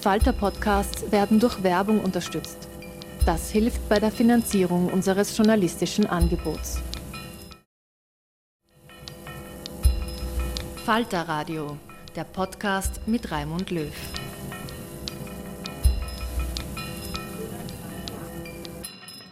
Falter-Podcasts werden durch Werbung unterstützt. Das hilft bei der Finanzierung unseres journalistischen Angebots. Falter Radio, der Podcast mit Raimund Löw.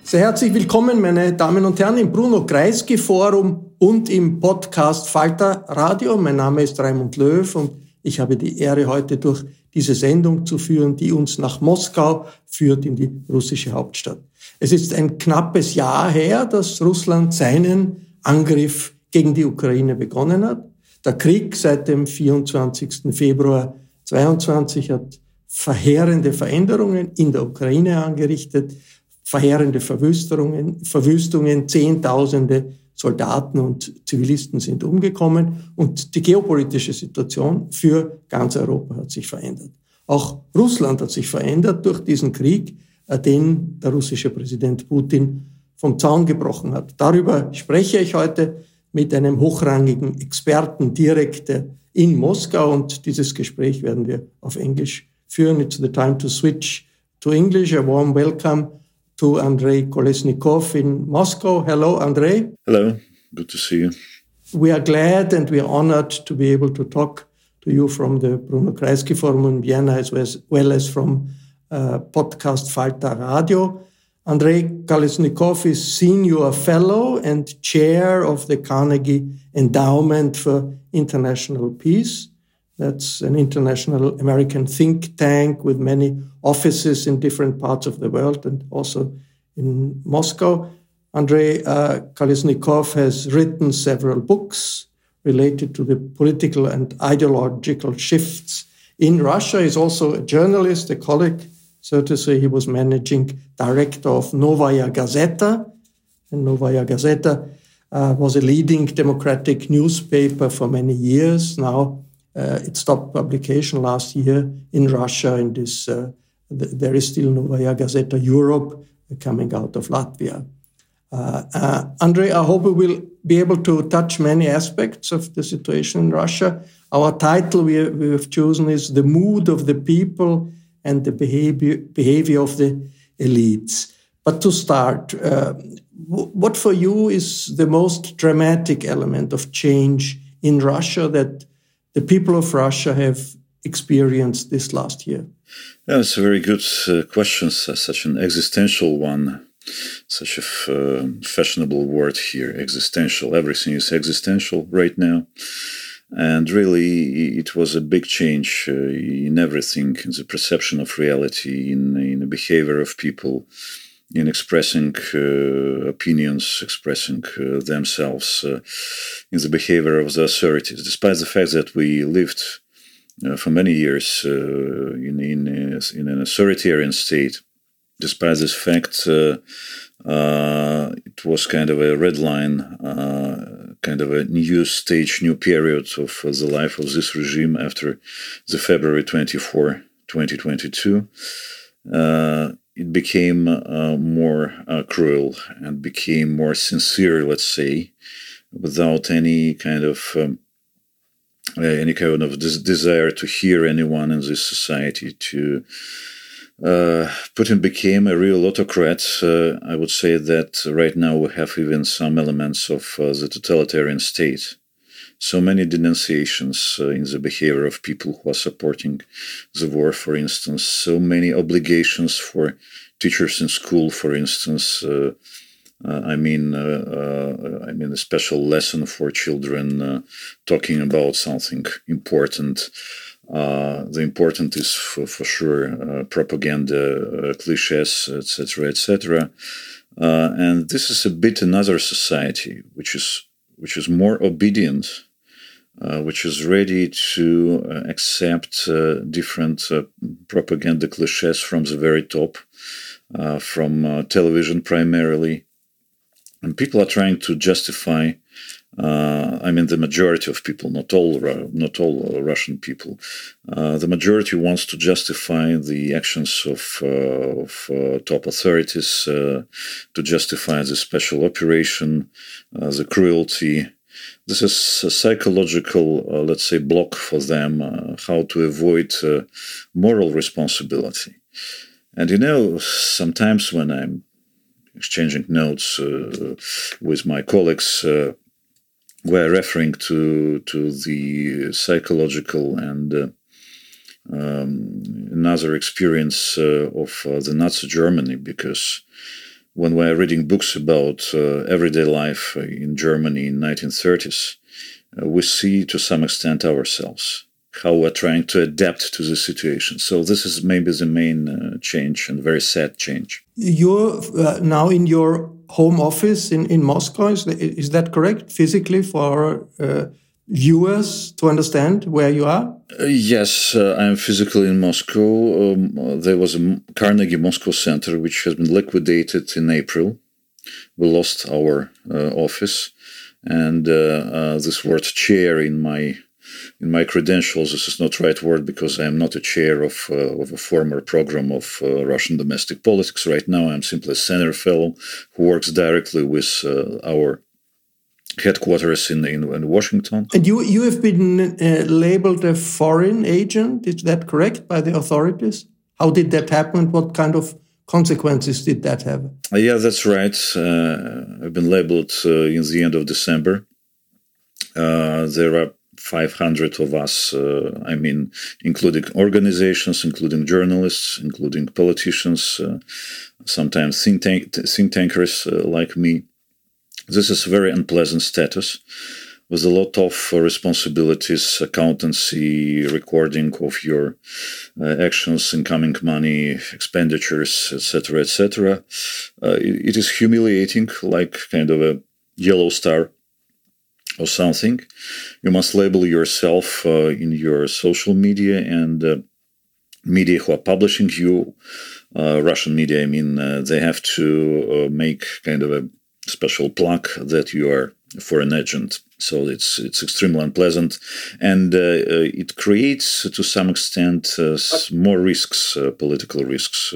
Sehr herzlich willkommen, meine Damen und Herren, im Bruno Kreisky Forum und im Podcast Falter Radio. Mein Name ist Raimund Löw und ich habe die Ehre, heute durch diese Sendung zu führen, die uns nach Moskau führt, in die russische Hauptstadt. Es ist ein knappes Jahr her, dass Russland seinen Angriff gegen die Ukraine begonnen hat. Der Krieg seit dem 24. Februar 22 hat verheerende Veränderungen in der Ukraine angerichtet verheerende Verwüstungen, Verwüstungen, Zehntausende Soldaten und Zivilisten sind umgekommen und die geopolitische Situation für ganz Europa hat sich verändert. Auch Russland hat sich verändert durch diesen Krieg, äh, den der russische Präsident Putin vom Zaun gebrochen hat. Darüber spreche ich heute mit einem hochrangigen Experten direkt äh, in Moskau und dieses Gespräch werden wir auf Englisch führen. It's the time to switch to English. A warm welcome to Andrei Kolesnikov in Moscow. Hello, Andrei. Hello, good to see you. We are glad and we are honored to be able to talk to you from the Bruno Kreisky Forum in Vienna as well as from uh, podcast Falter Radio. Andrei Kolesnikov is senior fellow and chair of the Carnegie Endowment for International Peace. That's an international American think tank with many offices in different parts of the world and also in Moscow. Andrei uh, has written several books related to the political and ideological shifts in Russia. He's also a journalist, a colleague. So to say, he was managing director of Novaya Gazeta. And Novaya Gazeta uh, was a leading democratic newspaper for many years. Now it stopped publication last year in Russia. In this, uh, th- there is still Novaya Gazeta Europe coming out of Latvia. Uh, uh, Andrei, I hope we will be able to touch many aspects of the situation in Russia. Our title we, we have chosen is The Mood of the People and the Behavior, behavior of the Elites. But to start, uh, what for you is the most dramatic element of change in Russia that the people of Russia have experienced this last year? That's a very good uh, question, such an existential one, such a uh, fashionable word here existential. Everything is existential right now. And really, it was a big change uh, in everything, in the perception of reality, in, in the behavior of people, in expressing uh, opinions, expressing uh, themselves, uh, in the behavior of the authorities, despite the fact that we lived uh, for many years uh, in, in, in an authoritarian state. Despite this fact, uh, it was kind of a red line, kind of a new stage, new period of the life of this regime after the February 24, 2022 it became uh, more uh, cruel and became more sincere, let's say, without any kind of um, uh, any kind of des- desire to hear anyone in this society. To uh, Putin became a real autocrat. Uh, I would say that right now we have even some elements of uh, the totalitarian state so many denunciations uh, in the behavior of people who are supporting the war, for instance, so many obligations for teachers in school, for instance. Uh, uh, I mean, uh, uh, I mean, a special lesson for children uh, talking about something important. the important is for, for sure propaganda, cliches, etc., etc. and this is a bit another society, which is which is more obedient uh, which is ready to uh, accept uh, different uh, propaganda cliches from the very top, uh, from television primarily. And people are trying to justify. I mean, the majority of people, not all, not all Russian people, the majority wants to justify the actions of, of top authorities, to justify the special operation, the cruelty, this is a psychological, uh, let's say, block for them, uh, how to avoid uh, moral responsibility. And you know, sometimes when I'm exchanging notes uh, with my colleagues, uh, we're referring to to the psychological and uh, um, another experience of the Nazi Germany because when we're reading books about uh, everyday life in Germany in 1930s, uh, we see to some extent ourselves how we're trying to adapt to the situation. So this is maybe the main uh, change and very sad change. You're uh, now in your home office in, in Moscow. Is, is that correct? Physically for uh, viewers to understand where you are? Uh, yes, uh, I'm physically in Moscow. Um, there was a Carnegie Moscow Center which has been liquidated in April. We lost our uh, office, and uh, uh, this word chair in my in my credentials. This is not the right word because I am not a chair of uh, of a former program of Russian domestic politics. Right now, I'm simply a senior fellow who works directly with our headquarters in, in, in, Washington. And you you have been uh, labeled a foreign agent. Is that correct by the authorities? How did that happen? What kind of consequences did that have? Uh, yeah, that's right. Uh, I've been labeled uh, in the end of December. Uh, there are 500 of us, uh, I mean, including organizations, including journalists, including politicians, sometimes think, tank, think tankers like me this is a very unpleasant status with a lot of uh, responsibilities, accountancy, recording of your uh, actions, incoming money, expenditures, etc., etc. Uh, it, it is humiliating, like kind of a yellow star or something. You must label yourself uh, in your social media and uh, media who are publishing you. Uh, Russian media, I mean, they have to make kind of a special plaque that you are a foreign agent. So it's it's extremely unpleasant, and uh, uh, it creates to some extent uh, more risks, uh, political risks.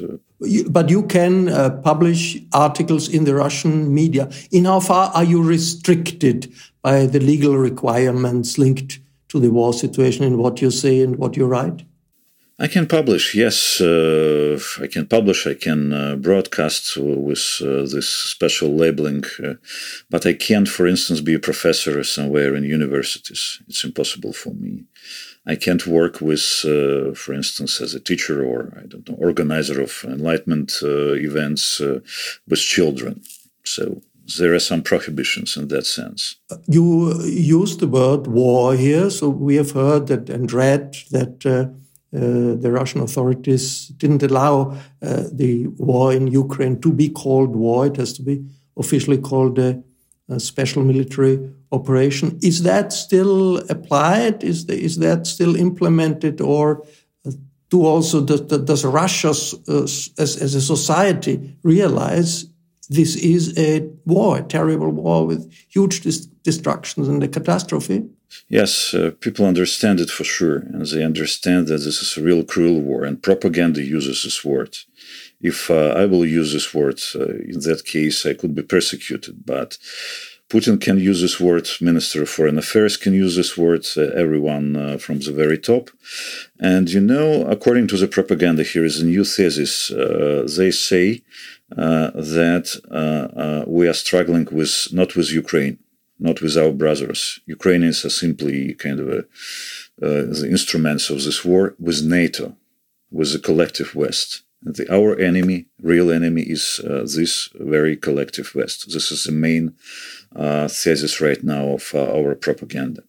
But you can uh, publish articles in the Russian media. In how far are you restricted by the legal requirements linked to the war situation in what you say and what you write? I can publish, yes. Uh, I can publish, I can uh, broadcast with uh, this special labeling, uh, but I can't, for instance, be a professor somewhere in universities. It's impossible for me. I can't work with, uh, for instance, as a teacher or, I don't know, organizer of enlightenment uh, events with children. So there are some prohibitions in that sense. You use the word war here, so we have heard that and read that uh, the Russian authorities didn't allow uh, the war in Ukraine to be called war. It has to be officially called a, a special military operation. Is that still applied? Is, the, is that still implemented? Or uh, do also does, does Russia uh, as, as a society realize this is a war, a terrible war with huge dis destructions and a catastrophe? Yes, uh, people understand it for sure, and they understand that this is a real cruel war, and propaganda uses this word. If uh, I will use this word, uh, in that case, I could be persecuted, but Putin can use this word, Minister of Foreign Affairs can use this word, uh, everyone uh, from the very top. And you know, according to the propaganda, here is a new thesis. Uh, they say that we are struggling with not with Ukraine not with our brothers. Ukrainians are simply kind of a, uh, the instruments of this war with NATO, with the collective West. And the, our enemy, real enemy, is uh, this very collective West. This is the main uh, thesis right now of uh, our propaganda.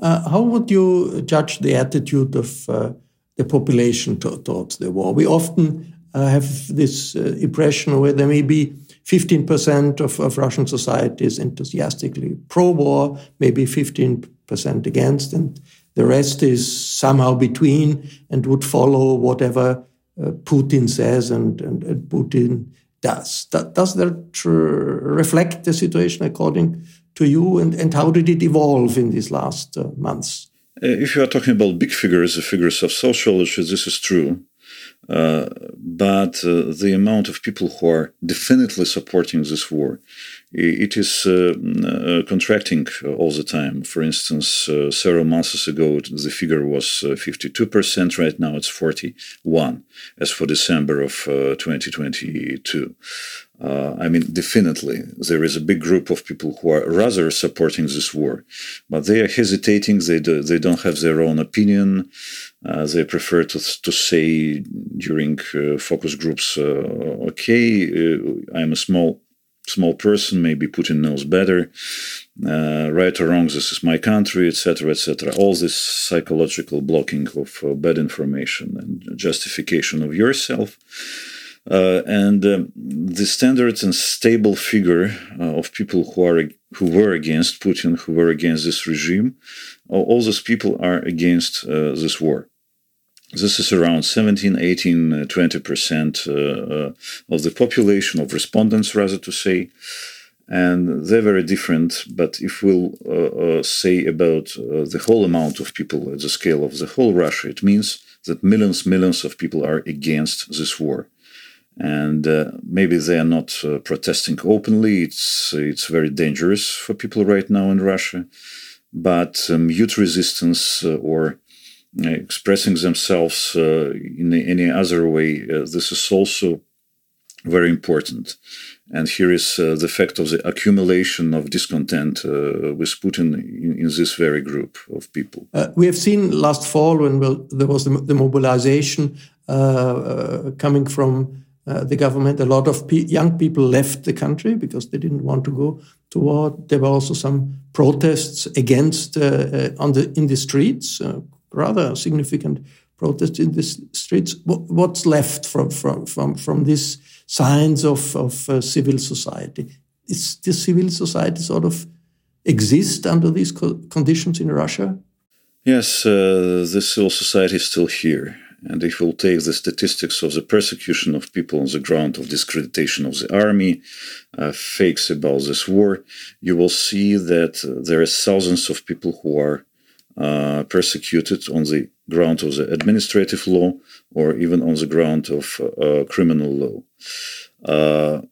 Uh, how would you judge the attitude of uh, the population to, towards the war? We often have this impression where there may be 15% of, of Russian society is enthusiastically pro war, maybe 15% against, and the rest is somehow between and would follow whatever uh, Putin says and, and, and Putin does. Does that reflect the situation according to you, and, and how did it evolve in these last uh, months? Uh, if you are talking about big figures, the figures of sociology, this is true. Uh, but uh, the amount of people who are definitely supporting this war, it is uh, uh contracting all the time. For instance, uh, several months ago, the figure was 52%. Right now, it's 41, as for December of 2022. Uh, I mean, definitely, there is a big group of people who are rather supporting this war, but they are hesitating. They do, they don't have their own opinion. Uh, they prefer to to say during uh, focus groups, "Okay, I'm a small small person. Maybe Putin knows better. Uh, right or wrong, this is my country, etc., etc." All this psychological blocking of bad information and justification of yourself uh, and um, the standard and stable figure uh, of people who are who were against Putin, who were against this regime, all, all those people are against uh, this war. This is around 17, 18, 20% uh, uh, of the population, of respondents, rather to say. And they're very different. But if we'll uh, say about the whole amount of people at the scale of the whole Russia, it means that millions, millions of people are against this war and uh, maybe they are not uh, protesting openly. It's it's very dangerous for people right now in Russia, but um, youth resistance uh, or uh, expressing themselves uh, in any other way, uh, this is also very important. And here is the fact of the accumulation of discontent with Putin in, in, this very group of people. we have seen last fall when well, there was the, the mobilization coming from uh, the government. A lot of pe young people left the country because they didn't want to go to war. There were also some protests against uh, uh on the in the streets, uh, rather significant protests in the streets. What's left from from from from these signs of of uh, civil society? Is the civil society sort of exist under these co conditions in Russia? Yes, the civil society is still here and if we'll take the statistics of the persecution of people on the ground of discreditation of the army, uh, fakes about this war, you will see that uh, there are thousands of people who are uh, persecuted on the ground of the administrative law or even on the ground of uh, criminal law. Uh,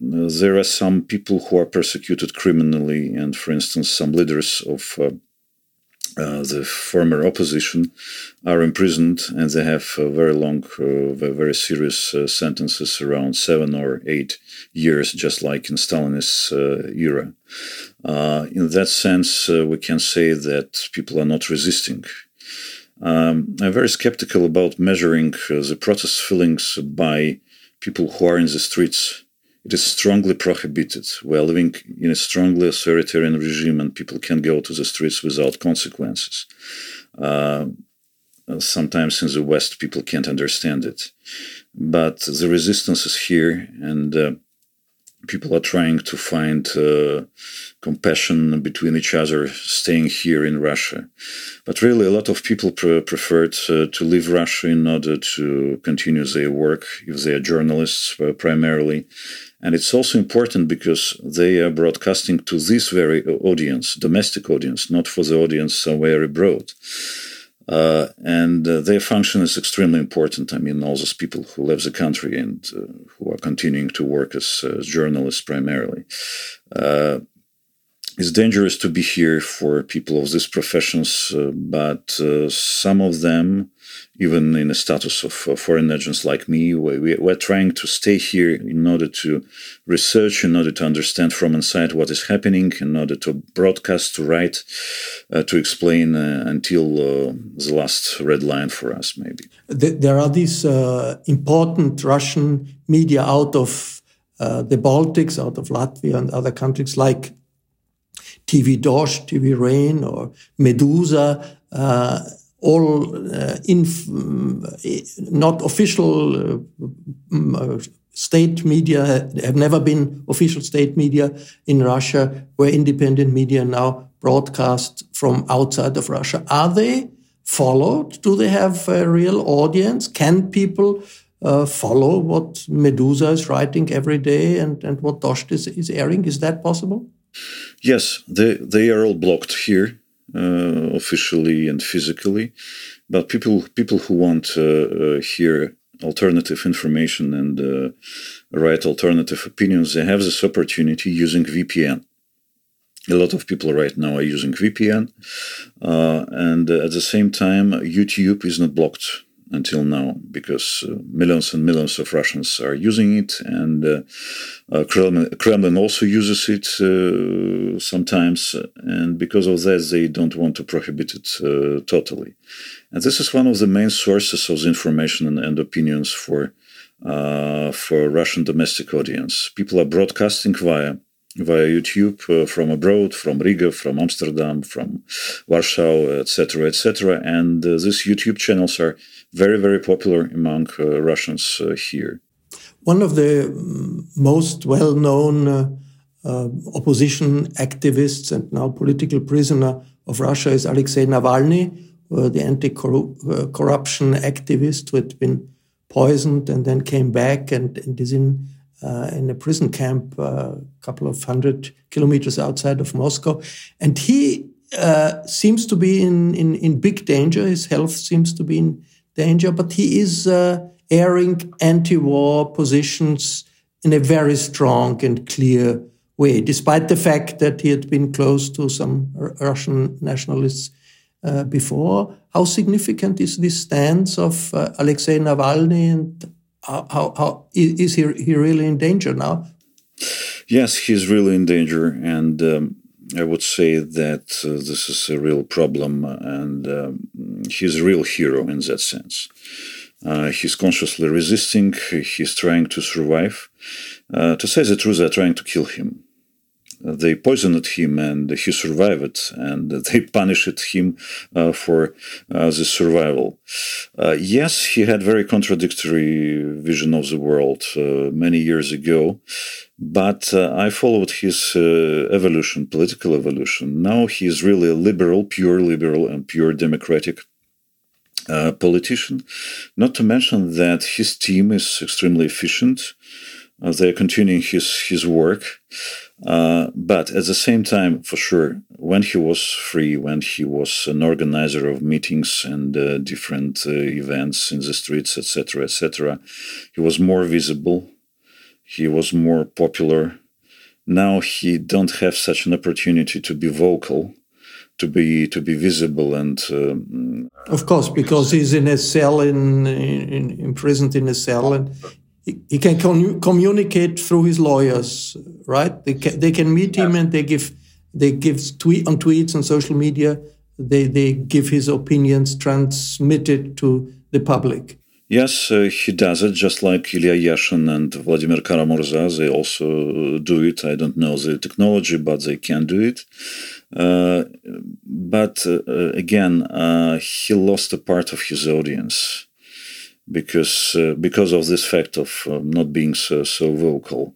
there are some people who are persecuted criminally, and for instance, some leaders of uh, uh, the former opposition are imprisoned and they have uh, very long, uh, very serious sentences around seven or eight years, just like in Stalinist uh, in that sense, we can say that people are not resisting. Um, I'm very skeptical about measuring the protest feelings by people who are in the streets it is strongly prohibited. We are living in a strongly authoritarian regime, and people can go to the streets without consequences. Uh, sometimes in the West, people can't understand it. But the resistance is here, and uh, people are trying to find uh, compassion between each other staying here in Russia. But really, a lot of people pre- preferred uh, to leave Russia in order to continue their work, if they are journalists uh, primarily. And it's also important because they are broadcasting to this very audience, domestic audience, not for the audience somewhere abroad. Uh, and uh, their function is extremely important. I mean, all those people who left the country and uh, who are continuing to work as, as journalists primarily. Uh, it's dangerous to be here for people of these professions, uh, but uh, some of them, even in the status of uh, foreign agents like me, we, we're trying to stay here in order to research, in order to understand from inside what is happening, in order to broadcast, to write, uh, to explain uh, until uh, the last red line for us, maybe. There are these important Russian media out of the Baltics, out of Latvia and other countries like TV Dozhd, TV Rain, or Meduza, uh, all uh, not official uh, uh, state media, have never been official state media in Russia, where independent media now broadcast from outside of Russia. Are they followed? Do they have a real audience? Can people uh, follow what Meduza is writing every day and, and what Dozhd is, is airing? Is that possible? Yes, they they are all blocked here, uh, officially and physically, but people people who want uh, uh, hear alternative information and uh, write alternative opinions, they have this opportunity using VPN. A lot of people right now are using VPN, uh, and uh, at the same time, YouTube is not blocked until now because uh, millions and millions of Russians are using it, and uh, uh, Kremlin, Kremlin, also uses it uh, sometimes, and because of that, they don't want to prohibit it uh, totally. And this is one of the main sources of information and, and opinions for for Russian domestic audience. People are broadcasting via via YouTube uh, from abroad, from Riga, from Amsterdam, from Warsaw, etc., etc. And uh, these YouTube channels are very, very popular among uh, Russians uh, here. One of the mm, most well-known uh, uh, opposition activists and now political prisoner of Russia is Alexei Navalny, the anti-corruption activist who had been poisoned and then came back and, and is in uh, in a prison camp a uh, couple of hundred kilometers outside of Moscow. And he uh, seems to be in, in, in, big danger. His health seems to be in danger, but he is uh, airing anti war positions in a very strong and clear way, despite the fact that he had been close to some Russian nationalists uh, before. How significant is this stance of uh, Alexei Navalny and how, how, how is he, he really in danger now? Yes, he's really in danger, and um, I would say that uh, this is a real problem, and um, he's a real hero in that sense. Uh, he's consciously resisting. He's trying to survive. Uh, to say the truth, they're trying to kill him they poisoned him and he survived and they punished him uh, for uh, the survival. Uh, yes, he had very contradictory vision of the world uh, many years ago, but uh, I followed his uh, evolution, political evolution. Now he is really a liberal, pure liberal and pure democratic politician. Not to mention that his team is extremely efficient. they're continuing his, his work. Uh, but at the same time, for sure, when he was free, when he was an organizer of meetings and uh, different uh, events in the streets, etc., etc., he was more visible. He was more popular. Now he don't have such an opportunity to be vocal, to be to be visible, and um, of course, because he's in a cell, in, in imprisoned in a cell, and he, can communicate through his lawyers, right? They can, they can meet him and they give they give tweet on tweets on social media. They they give his opinions transmitted to the public. Yes, uh, he does it just like Ilya Yashin and Vladimir Kara-Murza. They also do it. I don't know the technology, but they can do it. Uh, but uh, again, uh, he lost a part of his audience because uh, because of this fact of um, not being so, so vocal,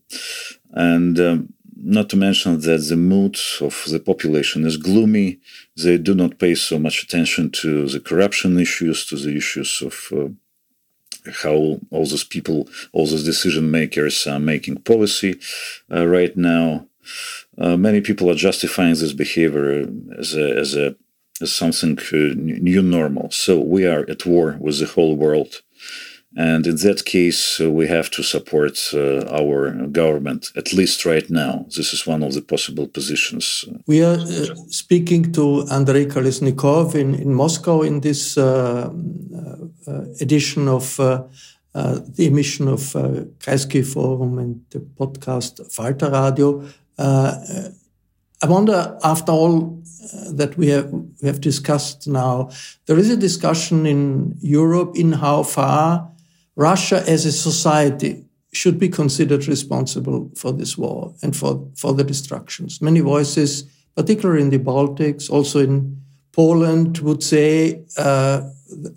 and um, not to mention that the mood of the population is gloomy. They do not pay so much attention to the corruption issues, to the issues of uh, how all those people, all those decision makers are making policy uh, right now. Uh, many people are justifying this behavior as a, as a as something uh, new normal. So we are at war with the whole world and in that case, uh, we have to support uh, our government, at least right now. This is one of the possible positions. We are uh, speaking to Andrei Kolesnikov in, in Moscow in this uh, uh, edition of uh, the emission of uh, Kreisky Forum and the podcast Falter Radio. I wonder, after all that we have, we have discussed now, there is a discussion in Europe in how far Russia as a society should be considered responsible for this war and for, for the destructions. Many voices, particularly in the Baltics, also in Poland, would say uh,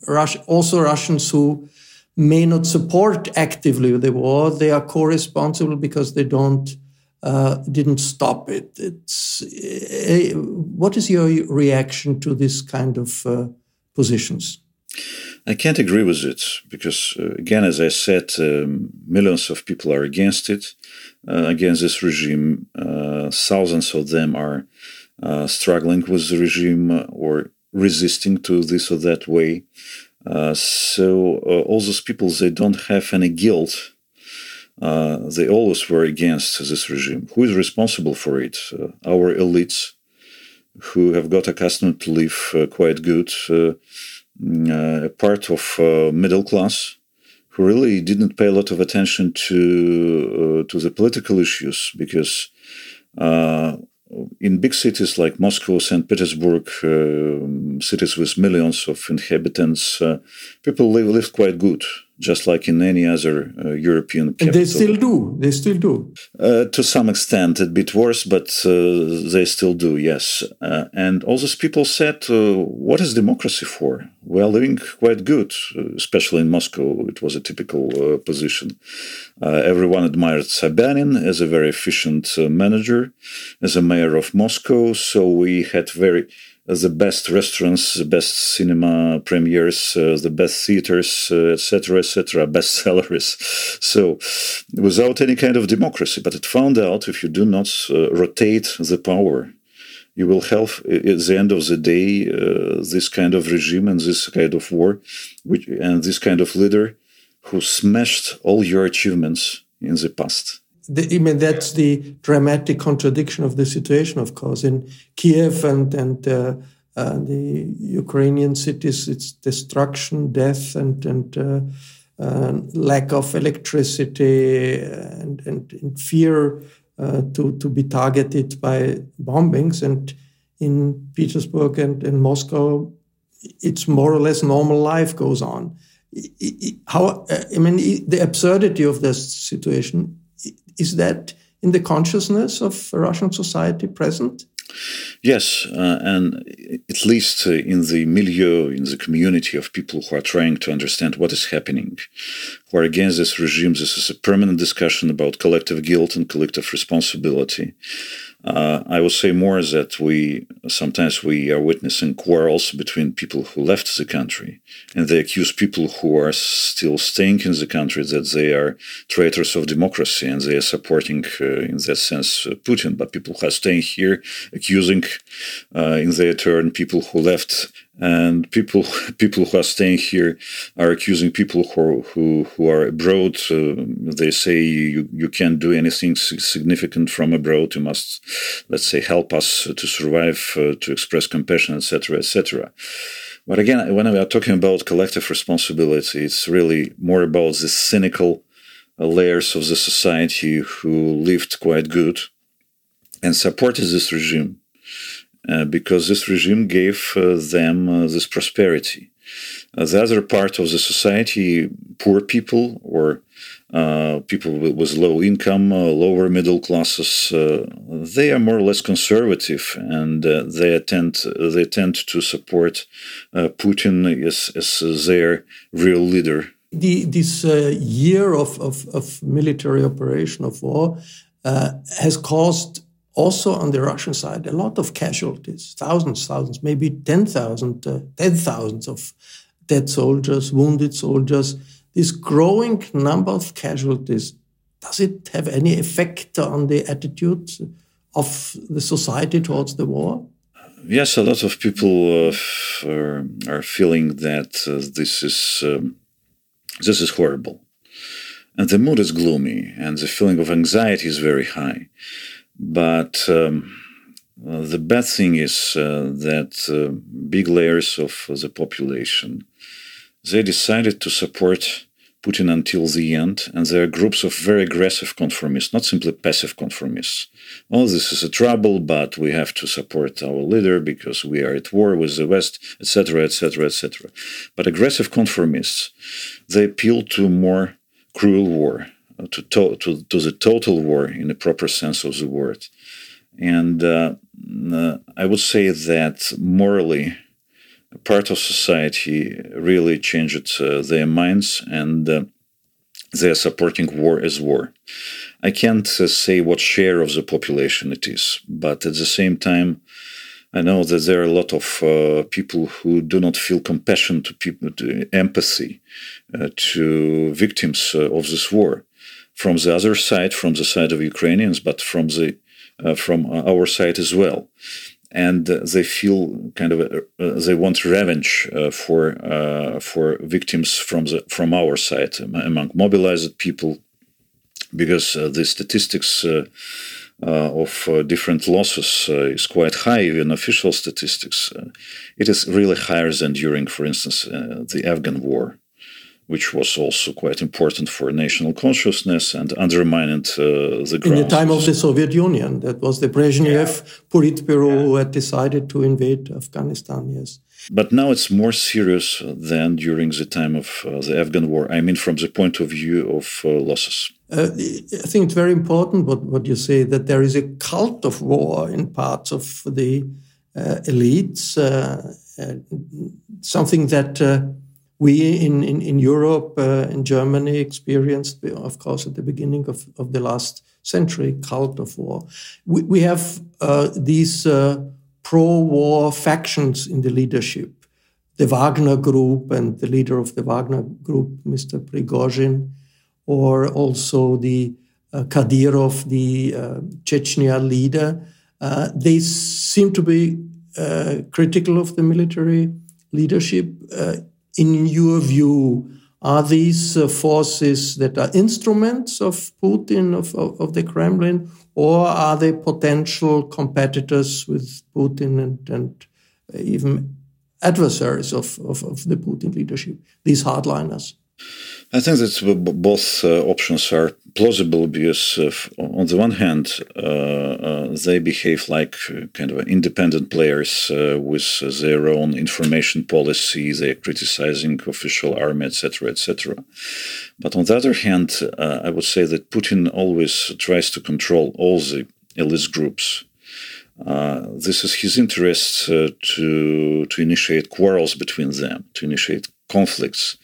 Russia, also Russians who may not support actively the war, they are co-responsible because they don't uh, didn't stop it. It's uh, what is your reaction to this kind of uh, positions? I can't agree with it because, uh, again, as I said, um, millions of people are against it, uh, against this regime. Uh, thousands of them are uh, struggling with the regime or resisting to this or that way. Uh, so uh, all those people, they don't have any guilt. Uh, they always were against this regime. Who is responsible for it? Uh, our elites, who have got accustomed to live uh, quite good, a part of middle class, who really didn't pay a lot of attention to to the political issues because in big cities like Moscow, St. Petersburg, uh, cities with millions of inhabitants, uh, people live, lived quite good just like in any other uh, European capital. And they still do. They still do. Uh, to some extent, a bit worse, but uh, they still do, yes. Uh, and all these people said, uh, What is democracy for? We are living quite good, uh, especially in Moscow. It was a typical position. everyone admired Sobyanin as a very efficient manager, as a mayor of Moscow. So we had very the best restaurants, the best cinema premieres, uh, the best theaters, etc., uh, etc., et best salaries. So, without any kind of democracy, but it found out if you do not uh, rotate the power, you will have at the end of the day uh, this kind of regime and this kind of war, which, and this kind of leader who smashed all your achievements in the past the, I mean, that's the dramatic contradiction of the situation, of course. In Kiev and, and uh, uh, the Ukrainian cities, it's destruction, death, and, and uh, uh lack of electricity and, and, and fear uh, to, to be targeted by bombings. And in Petersburg and in Moscow, it's more or less normal life goes on. How, I mean, the absurdity of this situation is that in the consciousness of Russian society present? Yes, uh, and at least uh, in the milieu, in the community of people who are trying to understand what is happening, who are against this regime, this is a permanent discussion about collective guilt and collective responsibility. Uh, I would say more that we sometimes we are witnessing quarrels between people who left the country, and they accuse people who are still staying in the country that they are traitors of democracy and they are supporting, uh, in that sense, uh, Putin. But people who are staying here accusing, uh, in their turn, people who left and people people who are staying here are accusing people who who, who are abroad. Uh, they say you, you can't do anything significant from abroad. You must, let's say, help us to survive, uh, to express compassion, etc., etc. But again, when we are talking about collective responsibility, it's really more about the cynical uh, layers of the society who lived quite good and supported this regime because this regime gave uh, them uh, this prosperity. the other part of the society, poor people or uh, people with, low income, uh, lower middle classes, uh, they are more or less conservative, and they tend they tend to support Putin as, as their real leader. The, this year of, of, of, military operation of war has caused also on the Russian side, a lot of casualties, thousands, thousands, maybe 10,000, uh, 10,000 of dead soldiers, wounded soldiers. This growing number of casualties, does it have any effect on the attitude of the society towards the war? Yes, a lot of people uh, are, are, feeling that uh, this is um, this is horrible, and the mood is gloomy, and the feeling of anxiety is very high. But um, the bad thing is uh, that uh, big layers of the population they decided to support Putin until the end, and there are groups of very aggressive conformists, not simply passive conformists. Oh, this is a trouble, but we have to support our leader because we are at war with the West, etc., etc., etc. But aggressive conformists, they appeal to more cruel war, to, to, to, to, the total war in the proper sense of the word. And uh, uh, I would say that morally, part of society really changed uh, their minds and uh, they are supporting war as war. I can't uh, say what share of the population it is, but at the same time, I know that there are a lot of uh, people who do not feel compassion to people, to empathy uh, to victims uh, of this war from the other side, from the side of Ukrainians, but from the uh, from our side as well. and they feel kind of they want revenge for for victims from the from our side among mobilized people because the statistics uh, of uh, different losses uh, is quite high, even official statistics. it is really higher than during, for instance, the Afghan war which was also quite important for national consciousness and undermined uh, the grounds. In the time of the Soviet Union, that was the Brezhnev yeah. Politburo yeah. who had decided to invade Afghanistan, yes. But now it's more serious than during the time of uh, the Afghan war. I mean, from the point of view of uh, losses. Uh, I think it's very important what, what you say that there is a cult of war in parts of the uh, elites, uh, uh, something that we in, in, in Europe, in Germany, experienced, of course, at the beginning of, of the last century, cult of war. We, we have these pro-war factions in the leadership. The Wagner Group and the leader of the Wagner Group, Mr. Prigozhin, or also the uh, Kadyrov, the uh, Chechnya leader. Uh, they seem to be uh, critical of the military leadership. Uh, in your view, are these uh, forces that are instruments of Putin, of, of, of, the Kremlin, or are they potential competitors with Putin and, and even adversaries of, of, of the Putin leadership, these hardliners? I think that both uh, options are plausible because, uh, on the one hand, uh, they behave like kind of independent players with their own information policy. They're criticizing official army, etc., etc. But on the other hand, I would say that Putin always tries to control all the elite groups. Uh, this is his interest uh, to to initiate quarrels between them, to initiate conflicts.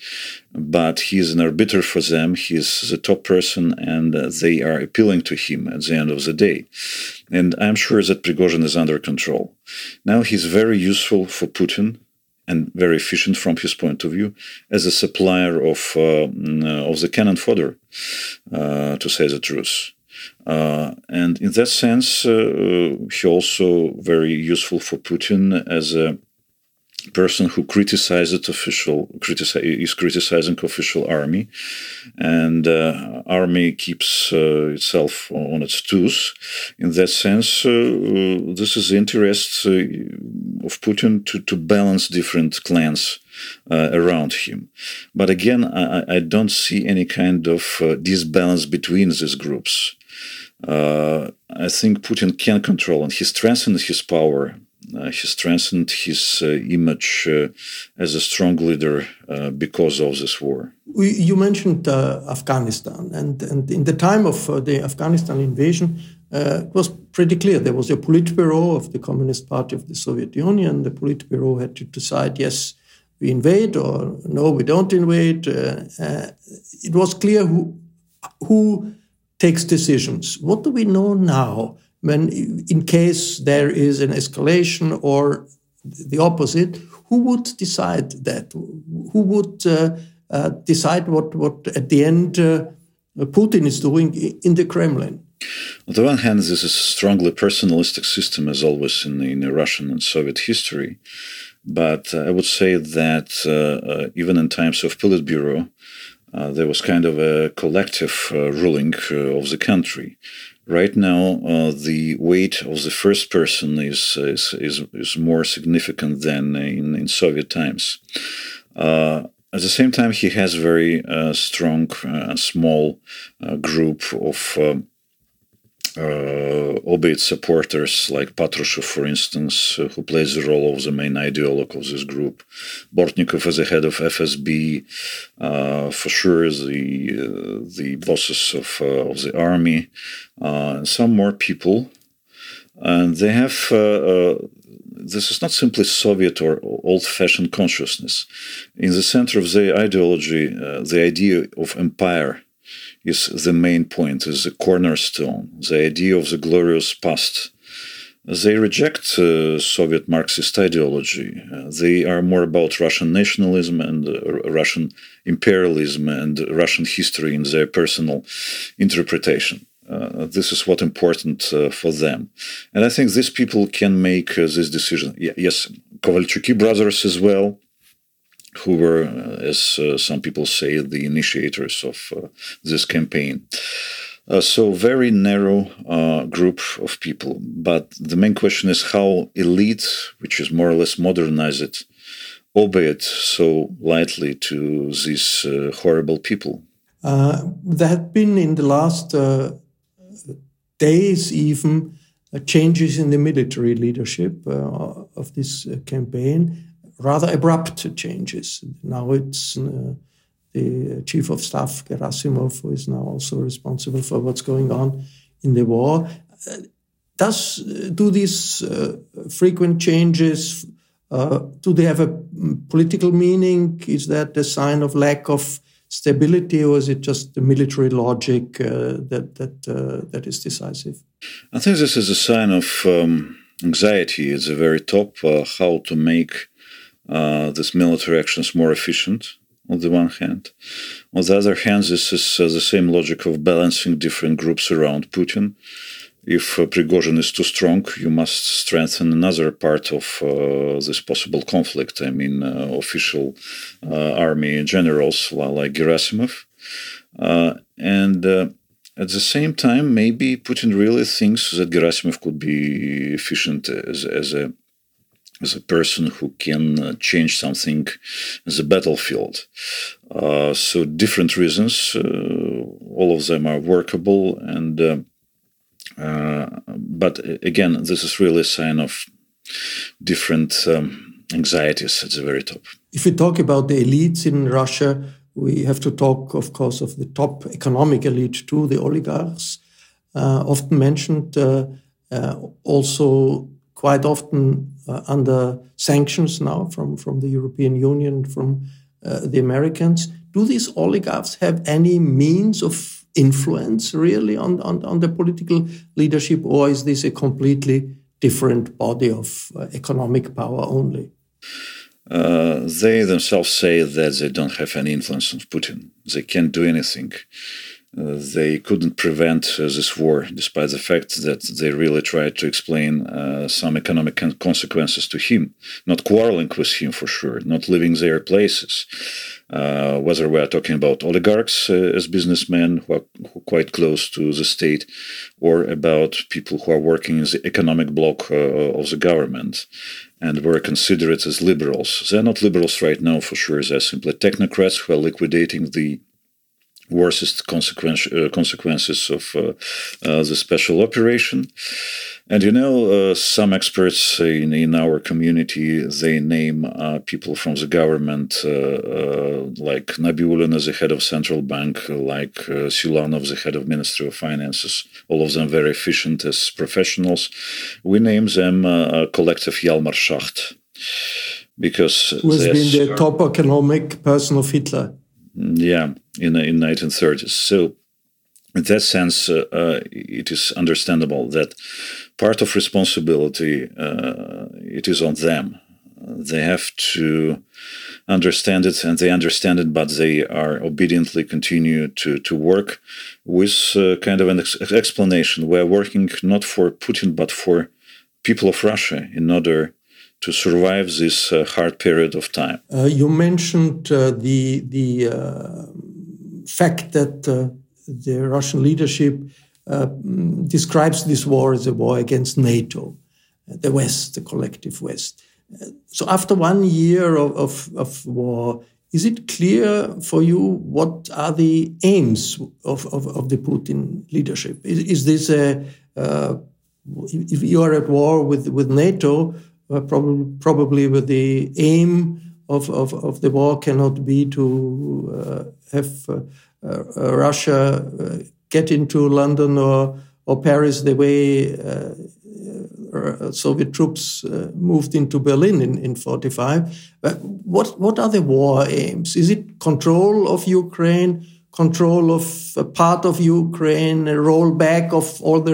But he is an arbiter for them. He is the top person, and uh, they are appealing to him at the end of the day. And I'm sure that Prigozhin is under control. Now he's very useful for Putin and very efficient from his point of view as a supplier of uh, mm, of the cannon fodder, uh, to say the truth. Uh, and in that sense, uh, he also very useful for Putin as a person who criticizes official is criticizing official army and uh, army keeps uh, itself on its toes. In that sense uh, this is the interest uh, of putin to, to balance different clans uh, around him. But again I, I, don't see any kind of uh, disbalance between these groups. I think Putin can control and he strengthens his power he strengthened his uh, image uh, as a strong leader because of this war. We, you mentioned Afghanistan, and, and in the time of the Afghanistan invasion, uh, it was pretty clear. There was a Politburo of the Communist Party of the Soviet Union. The Politburo had to decide yes, we invade or no, we don't invade. Uh, uh, it was clear who, who takes decisions. What do we know now? When in case there is an escalation or the opposite, who would decide that? Who would uh, uh, decide what, what at the end uh, Putin is doing in the Kremlin? On the one hand, this is a strongly personalistic system, as always in, in Russian and Soviet history. But uh, I would say that uh, uh, even in times of Politburo, there was kind of a collective ruling of the country Right now, uh, the weight of the first person is is, is, is more significant than in, in Soviet times. Uh, at the same time, he has very uh, strong, uh, small uh, group of um, uh, supporters like Patrushev, for instance, uh, who plays the role of the main ideologue of this group. Bortnikov as the head of FSB, uh, for sure the uh, the bosses of uh, of the army, uh, and some more people, and they have. this is not simply Soviet or old-fashioned consciousness. In the center of their ideology, the idea of empire is the main point, is the cornerstone, the idea of the glorious past. They reject uh, Soviet Marxist ideology. Uh, they are more about Russian nationalism and uh, Russian imperialism and Russian history in their personal interpretation. uh, this is what important uh, for them. And I think these people can make uh, this decision. yes, Kovalchuki brothers as well, who were, uh, as uh, some people say, the initiators of this campaign. so very narrow group of people. But the main question is how elite, which is more or less modernized, obey it so lightly to these horrible people. Uh, there have been in the last uh, days even uh, changes in the military leadership uh, of this uh, campaign, rather abrupt changes. Now it's the chief of staff Gerasimov, who is now also responsible for what's going on in the war. does do these frequent changes? do they have a mm, political meaning? Is that a sign of lack of stability, or is it just the military logic uh, that that uh, that is decisive? I think this is a sign of um, anxiety at the very top. Uh, how to make uh, these military is more efficient? On the one hand, on the other hand, this is uh, the same logic of balancing different groups around Putin if uh, Prigozhin is too strong, you must strengthen another part of uh, this possible conflict. I mean, uh, official uh, army generals like Gerasimov. And at the same time, maybe Putin really thinks that Gerasimov could be efficient as, as a as a person who can change something as a battlefield. so different reasons, all of them are workable and uh, but again, this is really a sign of different um, anxieties at the very top. If we talk about the elites in Russia, we have to talk, of course, of the top economic elite too, the oligarchs, uh, often mentioned, uh, uh, also quite often uh, under sanctions now from, from the European Union, from uh, the Americans. Do these oligarchs have any means of influence really on, on, on the political leadership, or is this a completely different body of uh, economic power only? Uh, they themselves say that they don't have any influence on Putin. They can't do anything. Uh, they couldn't prevent uh, this war, despite the fact that they really tried to explain uh, some economic consequences to him, not quarreling with him for sure, not leaving their places. Uh, whether we are talking about oligarchs uh, as businessmen who are, who are, quite close to the state, or about people who are working in the economic bloc of the government and were considered as liberals. They're not liberals right now for sure, they're simply technocrats who are liquidating the worst consequence, uh, consequences of uh, uh, the special operation. And you know, uh, some experts in, in our community they name uh, people from the government, uh, like Nabiullina as the head of central bank, like uh, Siluanov, the head of Ministry of Finances. All of them very efficient as professionals. We name them a collective Hjalmar Schacht because who has been the top economic person of Hitler. Yeah, in in 1930s. So, in that sense, uh, uh, it is understandable that part of responsibility uh, it is on them. They have to understand it, and they understand it, but they are obediently continue to to work with uh, kind of an ex explanation. We are working not for Putin, but for people of Russia in order to survive this uh, hard period of time. Uh, you mentioned uh, the the uh, fact that uh, the Russian leadership uh, describes this war as a war against NATO, the West, the collective West. So after one year of, of, of war, is it clear for you what are the aims of, of, of the Putin leadership? Is, is this a if you are at war with, with NATO, probably probably with the aim of, of, of the war cannot be to uh, have uh, uh Russia uh, get into London or or Paris the way uh, Soviet troops moved into Berlin in, in 45. But what what are the war aims? Is it control of Ukraine? Control of a part of Ukraine, a rollback of all the,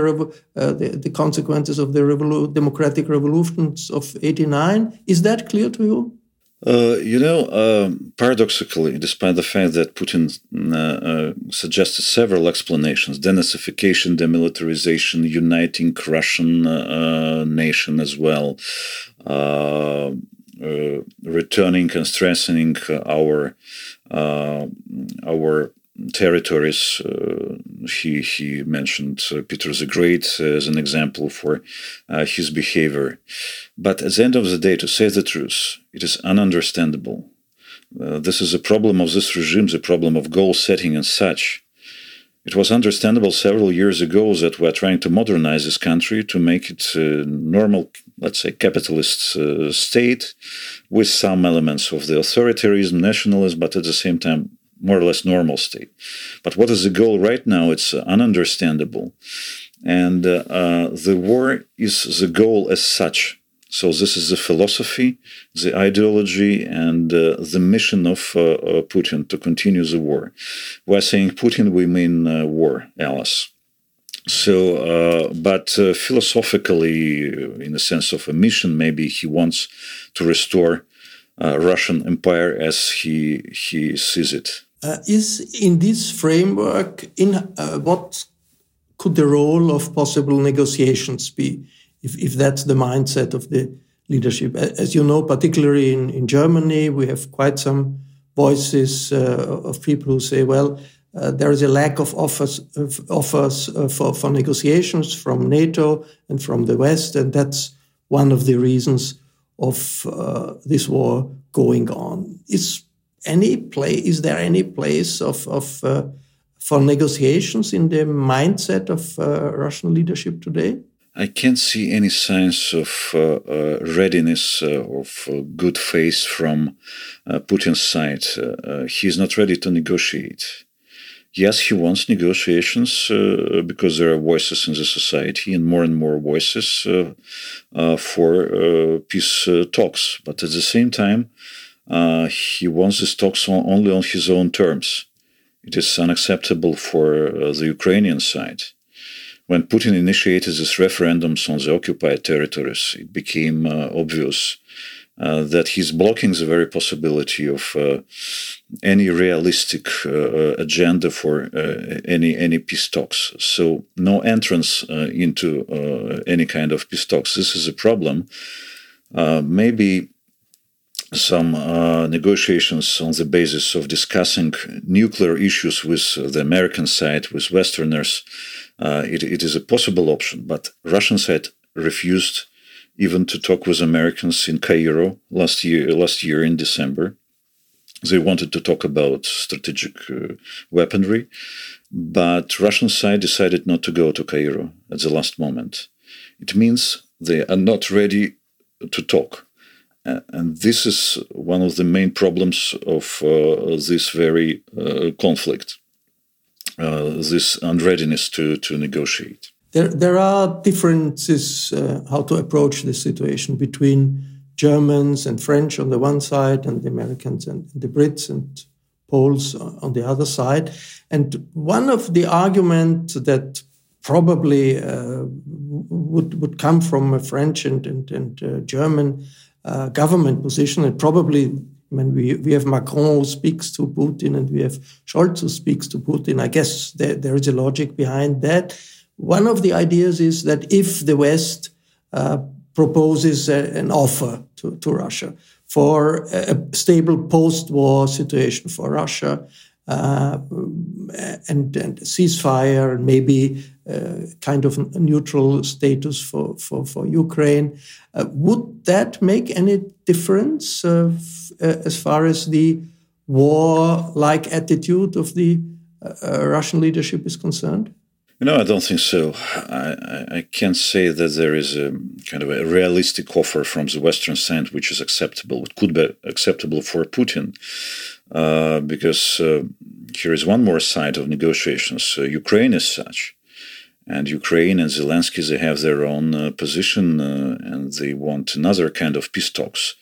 uh, the, the, consequences of the revolu democratic revolutions of 89. Is that clear to you? Uh, you know, uh, paradoxically, despite the fact that Putin uh, uh suggested several explanations denazification, demilitarization, uniting Russian uh, nation as well, uh, returning and strengthening our our territories. Uh, he he mentioned uh, Peter the Great as an example for uh, his behavior, but at the end of the day, to say the truth, it is ununderstandable. Uh, this is a problem of this regime, the problem of goal setting and such. It was understandable several years ago that we are trying to modernize this country to make it a normal, let's say, capitalist uh, state with some elements of the authoritarianism, nationalism, but at the same time more or less normal state. But what is the goal right now? It's uh, ununderstandable. And uh, uh, the war is the goal as such. So this is the philosophy, the ideology, and uh, the mission of uh, uh, Putin to continue the war. We're saying Putin, we mean war, Alice. So, but philosophically, in the sense of a mission, maybe he wants to restore Russian empire as he he sees it. Uh, is in this framework, in uh, what could the role of possible negotiations be, if, if that's the mindset of the leadership? As you know, particularly in, in Germany, we have quite some voices uh, of people who say, well, uh, there is a lack of offers, of offers uh, for, for negotiations from NATO and from the West, and that's one of the reasons of uh, this war going on. Is any place? Is there any place of, of uh, for negotiations in the mindset of uh, Russian leadership today? I can't see any signs of uh, uh, readiness uh, of uh, good faith from Putin's side. Uh, he's not ready to negotiate. Yes, he wants negotiations because there are voices in the society and more and more voices for peace talks. But at the same time, uh, he wants these talks on, only on his own terms. It is unacceptable for uh, the Ukrainian side. When Putin initiated these referendums on the occupied territories, it became uh, obvious uh, that he's blocking the very possibility of uh, any realistic uh, agenda for any any peace talks. So no entrance into any kind of peace talks. This is a problem. maybe some uh, negotiations on the basis of discussing nuclear issues with the American side, with Westerners. Uh, it, it is a possible option, but Russian side refused even to talk with Americans in Cairo last year. Last year in December, they wanted to talk about strategic uh, weaponry, but Russian side decided not to go to Cairo at the last moment. It means they are not ready to talk uh, and this is one of the main problems of uh, this very uh, conflict, uh, this unreadiness to, to negotiate. There, there are differences uh, how to approach this situation between Germans and French on the one side, and the Americans and the Brits and Poles on the other side. And one of the arguments that probably uh, would would come from a French and and, and German uh, government position. And probably when we, we have Macron who speaks to Putin and we have Scholz who speaks to Putin, I guess there, there is a logic behind that. One of the ideas is that if the West uh, proposes a, an offer to, to Russia for a stable post-war situation for Russia, uh, and, and ceasefire and maybe kind of neutral status for, for, for Ukraine. Uh, would that make any difference uh, as far as the war like attitude of the uh, Russian leadership is concerned? No, I don't think so. I, I can't say that there is a kind of a realistic offer from the Western side which is acceptable. It could be acceptable for Putin uh, because uh, here is one more side of negotiations. Uh, Ukraine is such. And Ukraine and Zelensky, they have their own uh, position uh, and they want another kind of peace talks.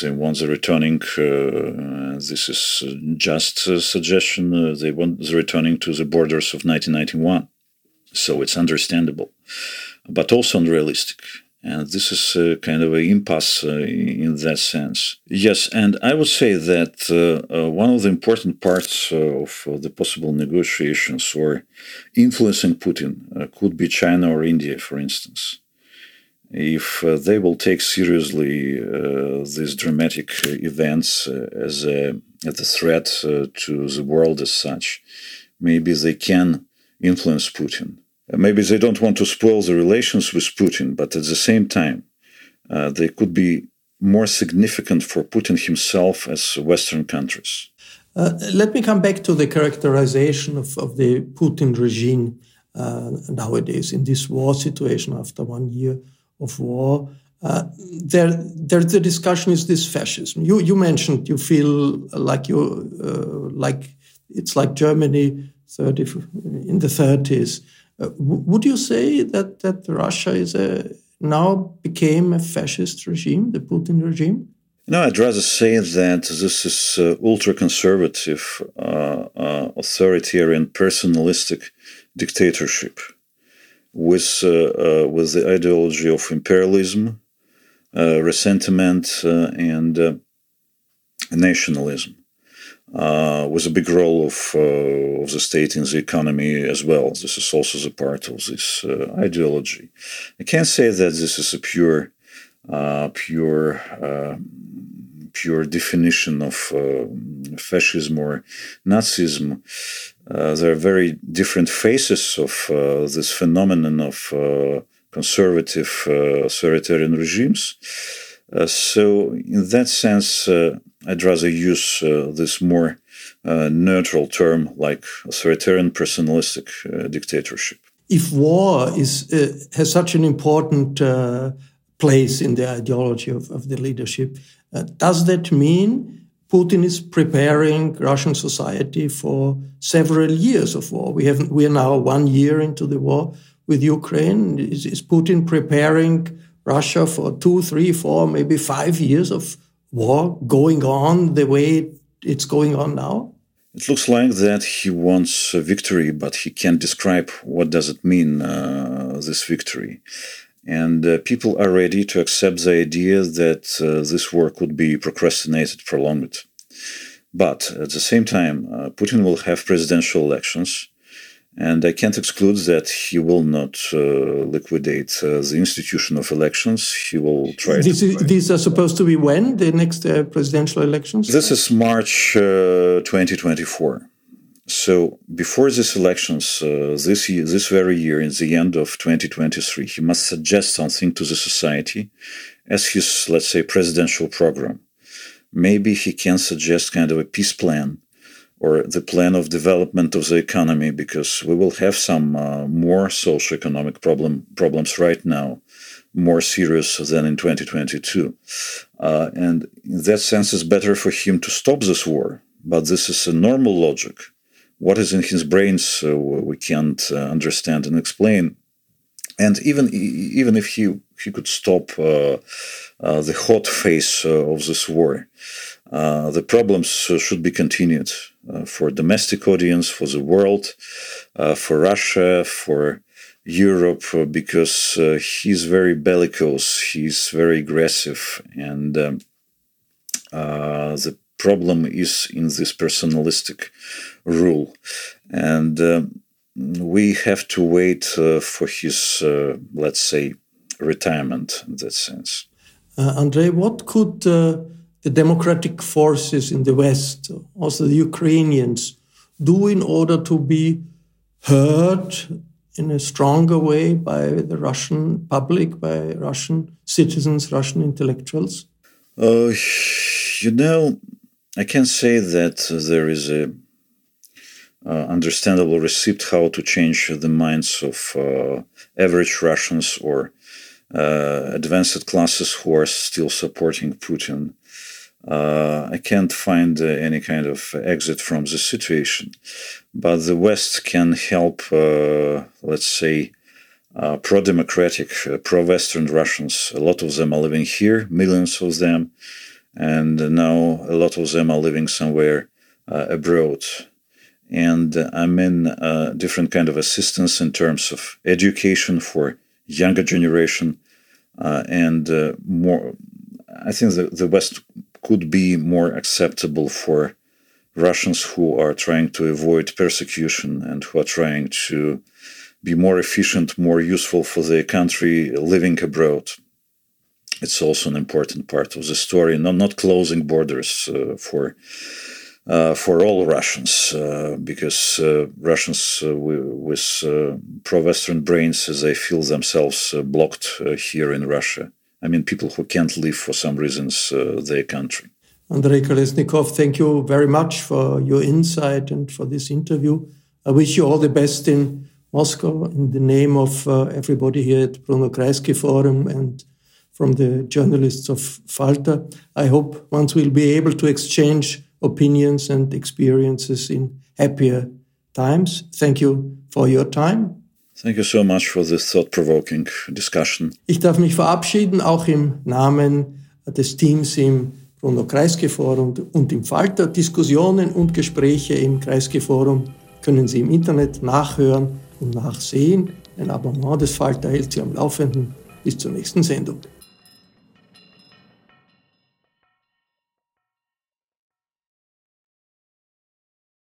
They want the returning, this is just a suggestion, they want the returning to the borders of 1991. So it's understandable, but also unrealistic. And this is uh, kind of an impasse uh, in that sense. Yes, and I would say that uh, uh one of the important parts uh, of the possible negotiations or influencing Putin could be China or India, for instance. If they will take seriously these dramatic events as a, as a threat to the world as such, maybe they can influence Putin maybe they don't want to spoil the relations with Putin, but at the same time, uh, they could be more significant for Putin himself as Western countries. Uh, let me come back to the characterization of, of the Putin regime uh, nowadays in this war situation after one year of war. Uh, there, there, the discussion is this fascism. You, you mentioned you feel like you, uh, like it's like Germany 30, in the 30s. Uh, would you say that that Russia is a now became a fascist regime, the Putin regime? No, I'd rather say that this is uh, ultra conservative, uh, uh, authoritarian, personalistic dictatorship with, uh, uh, with the ideology of imperialism, resentment, and nationalism uh, was a big role of, uh, of the state in the economy as well. This is also the part of this uh, ideology. I can't say that this is a pure, uh, pure, um, pure definition of uh, fascism or Nazism. Uh, there are very different faces of this phenomenon of conservative authoritarian regimes. so, in that sense, I'd rather use uh, this more uh, neutral term like authoritarian personalistic uh, dictatorship. If war is uh, has such an important uh, place in the ideology of, of the leadership, uh, does that mean Putin is preparing Russian society for several years of war? We have we are now one year into the war with Ukraine. Is, is Putin preparing Russia for two, three, four, maybe five years of war going on the way it's going on now? It looks like that he wants a victory, but he can't describe what does it mean, uh, this victory. And uh, people are ready to accept the idea that uh, this war could be procrastinated, prolonged. But at the same time, uh, Putin will have presidential elections, and I can't exclude that he will not uh, liquidate uh, the institution of elections. He will try. This is, these are supposed to be when the next uh, presidential elections? This is March uh, 2024. So before these elections, uh, this year, this very year, in the end of 2023, he must suggest something to the society as his, let's say, presidential program. Maybe he can suggest kind of a peace plan or the plan of development of the economy because we will have some uh, more socio-economic problem problems right now more serious than in 2022 uh, and in that sense it's better for him to stop this war but this is a normal logic. What is in his brain so we can't uh, understand and explain. And even even if he he could stop uh, the hot phase uh, of this war uh, the problems should be continued uh, for domestic audience, for the world, uh, for Russia, for Europe, uh, because uh, he's very bellicose, he's very aggressive, and um, uh, the problem is in this personalistic rule. And um, we have to wait for his, let's say, retirement in that sense. Andrei, what could the democratic forces in the West, also the Ukrainians, do in order to be heard in a stronger way by the Russian public, by Russian citizens, Russian intellectuals? Uh, you know, I can say that there is a uh, understandable receipt how to change the minds of uh, average Russians or uh, advanced classes who are still supporting Putin uh, I can't find uh, any kind of exit from the situation. But the West can help, uh, let's say, uh, pro democratic, uh, pro Western Russians. A lot of them are living here, millions of them, and now a lot of them are living somewhere uh, abroad. And I mean, different kind of assistance in terms of education for younger generation, uh, and uh, more. I think the, the West could be more acceptable for Russians who are trying to avoid persecution and who are trying to be more efficient, more useful for their country living abroad. It's also an important part of the story, not, not closing borders uh, for uh, for all Russians, uh, because uh, Russians uh, with uh, pro-Western brains, they feel themselves blocked here in Russia. I mean, people who can't leave for some reasons their country. Andrei Kolesnikov, thank you very much for your insight and for this interview. I wish you all the best in Moscow in the name of uh, everybody here at Bruno Kreisky Forum and from the journalists of Falter. I hope once we'll be able to exchange opinions and experiences in happier times. Thank you for your time. Thank you so much for this thought-provoking discussion. Ich darf mich verabschieden, auch im Namen des Teams im Bruno Kreisky Forum und im Falter. Diskussionen und Gespräche im Kreisky Forum können Sie im Internet nachhören und nachsehen. Ein Abonnement des Falter hält Sie am Laufenden. Bis zur nächsten Sendung.